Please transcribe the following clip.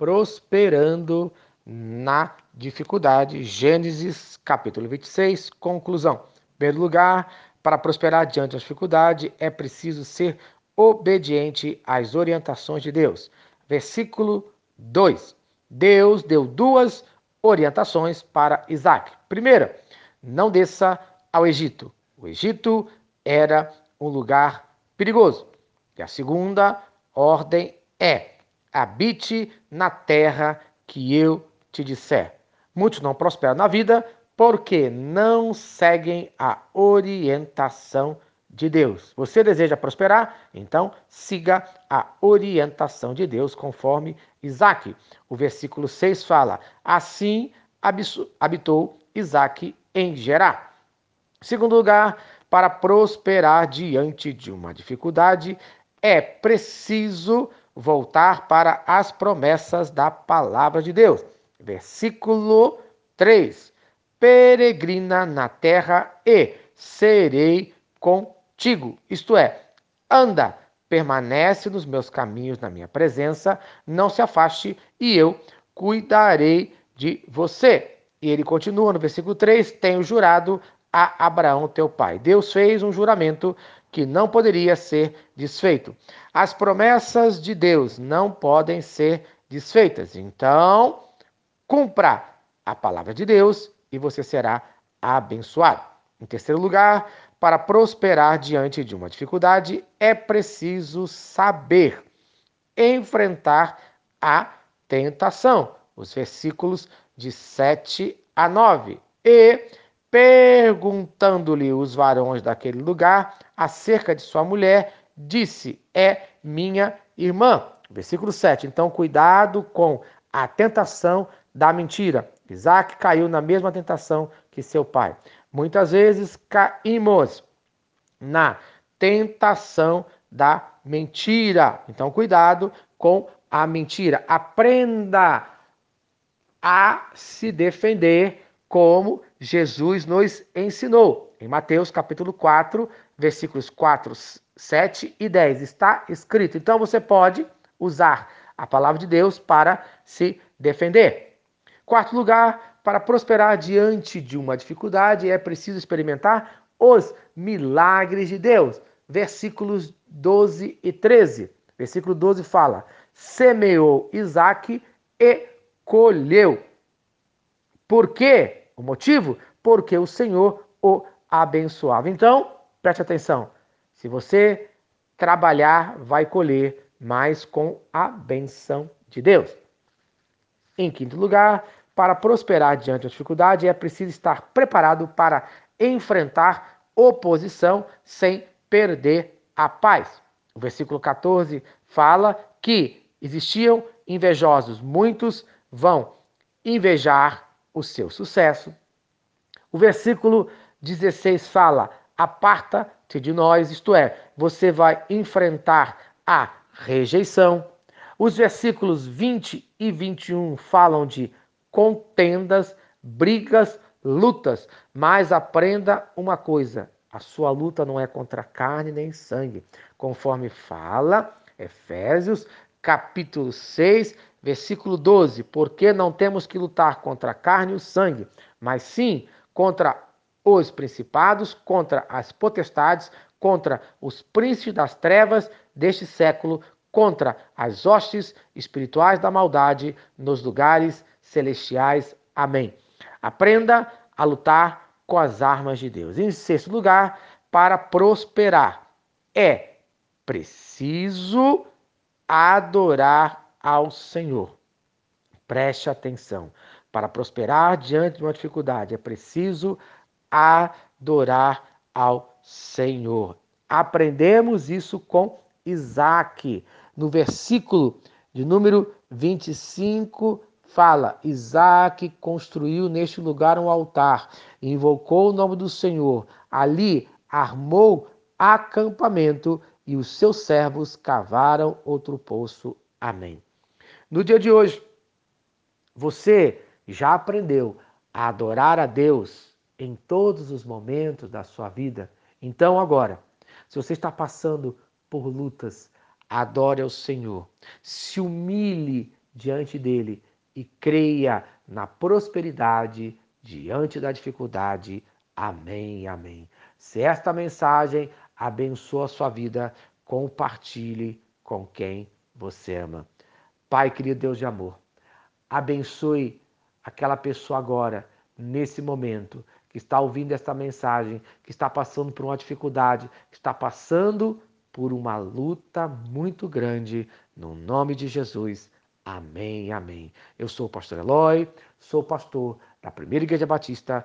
prosperando na dificuldade. Gênesis capítulo 26, conclusão. Em primeiro lugar, para prosperar diante da dificuldade, é preciso ser obediente às orientações de Deus. Versículo 2. Deus deu duas orientações para Isaac. Primeira, não desça ao Egito. O Egito era um lugar perigoso. E a segunda ordem é: habite na terra que eu te disser. Muitos não prosperam na vida porque não seguem a orientação de Deus. Você deseja prosperar? Então siga a orientação de Deus, conforme Isaac. O versículo 6 fala: Assim habitou Isaac em Gerar. Segundo lugar, para prosperar diante de uma dificuldade, é preciso voltar para as promessas da palavra de Deus. Versículo 3: Peregrina na terra e serei contigo. Isto é, anda, permanece nos meus caminhos, na minha presença, não se afaste e eu cuidarei de você. E ele continua no versículo 3: Tenho jurado a Abraão, teu pai. Deus fez um juramento que não poderia ser desfeito. As promessas de Deus não podem ser desfeitas. Então, cumpra a palavra de Deus e você será abençoado. Em terceiro lugar, para prosperar diante de uma dificuldade, é preciso saber enfrentar a tentação. Os versículos de 7 a 9. E perguntando-lhe os varões daquele lugar acerca de sua mulher, disse: É minha irmã. Versículo 7. Então, cuidado com a tentação da mentira. Isaac caiu na mesma tentação que seu pai. Muitas vezes caímos na tentação da mentira. Então, cuidado com a mentira. Aprenda a se defender como Jesus nos ensinou. Em Mateus capítulo 4, versículos 4, 7 e 10 está escrito. Então você pode usar a palavra de Deus para se defender. Quarto lugar, para prosperar diante de uma dificuldade é preciso experimentar os milagres de Deus. Versículos 12 e 13. Versículo 12 fala: Semeou Isaac e colheu. Por quê? O motivo? Porque o Senhor o abençoava. Então, preste atenção. Se você trabalhar, vai colher, mas com a benção de Deus. Em quinto lugar, para prosperar diante da dificuldade, é preciso estar preparado para enfrentar oposição sem perder a paz. O versículo 14 fala que existiam invejosos, muitos vão invejar o seu sucesso. O versículo 16 fala: aparta-te de nós, isto é, você vai enfrentar a rejeição. Os versículos 20 e 21 falam de contendas, brigas, lutas, mas aprenda uma coisa: a sua luta não é contra carne nem sangue, conforme fala Efésios capítulo 6, versículo 12, porque não temos que lutar contra a carne e o sangue, mas sim contra os principados, contra as potestades, contra os príncipes das trevas deste século, contra as hostes espirituais da maldade nos lugares celestiais. Amém. Aprenda a lutar com as armas de Deus. Em sexto lugar, para prosperar, é preciso adorar ao Senhor. Preste atenção. Para prosperar diante de uma dificuldade, é preciso adorar ao Senhor. Aprendemos isso com Isaac. No versículo de número 25, fala: Isaac construiu neste lugar um altar, invocou o nome do Senhor. Ali armou acampamento e os seus servos cavaram outro poço. Amém. No dia de hoje, você já aprendeu a adorar a Deus em todos os momentos da sua vida? Então, agora, se você está passando por lutas, adore ao Senhor. Se humilhe diante dele e creia na prosperidade diante da dificuldade. Amém, amém. Se esta mensagem abençoa a sua vida, compartilhe com quem você ama. Pai, querido Deus de amor, abençoe aquela pessoa agora, nesse momento, que está ouvindo esta mensagem, que está passando por uma dificuldade, que está passando por uma luta muito grande, no nome de Jesus. Amém, amém. Eu sou o pastor Eloy, sou pastor da Primeira Igreja Batista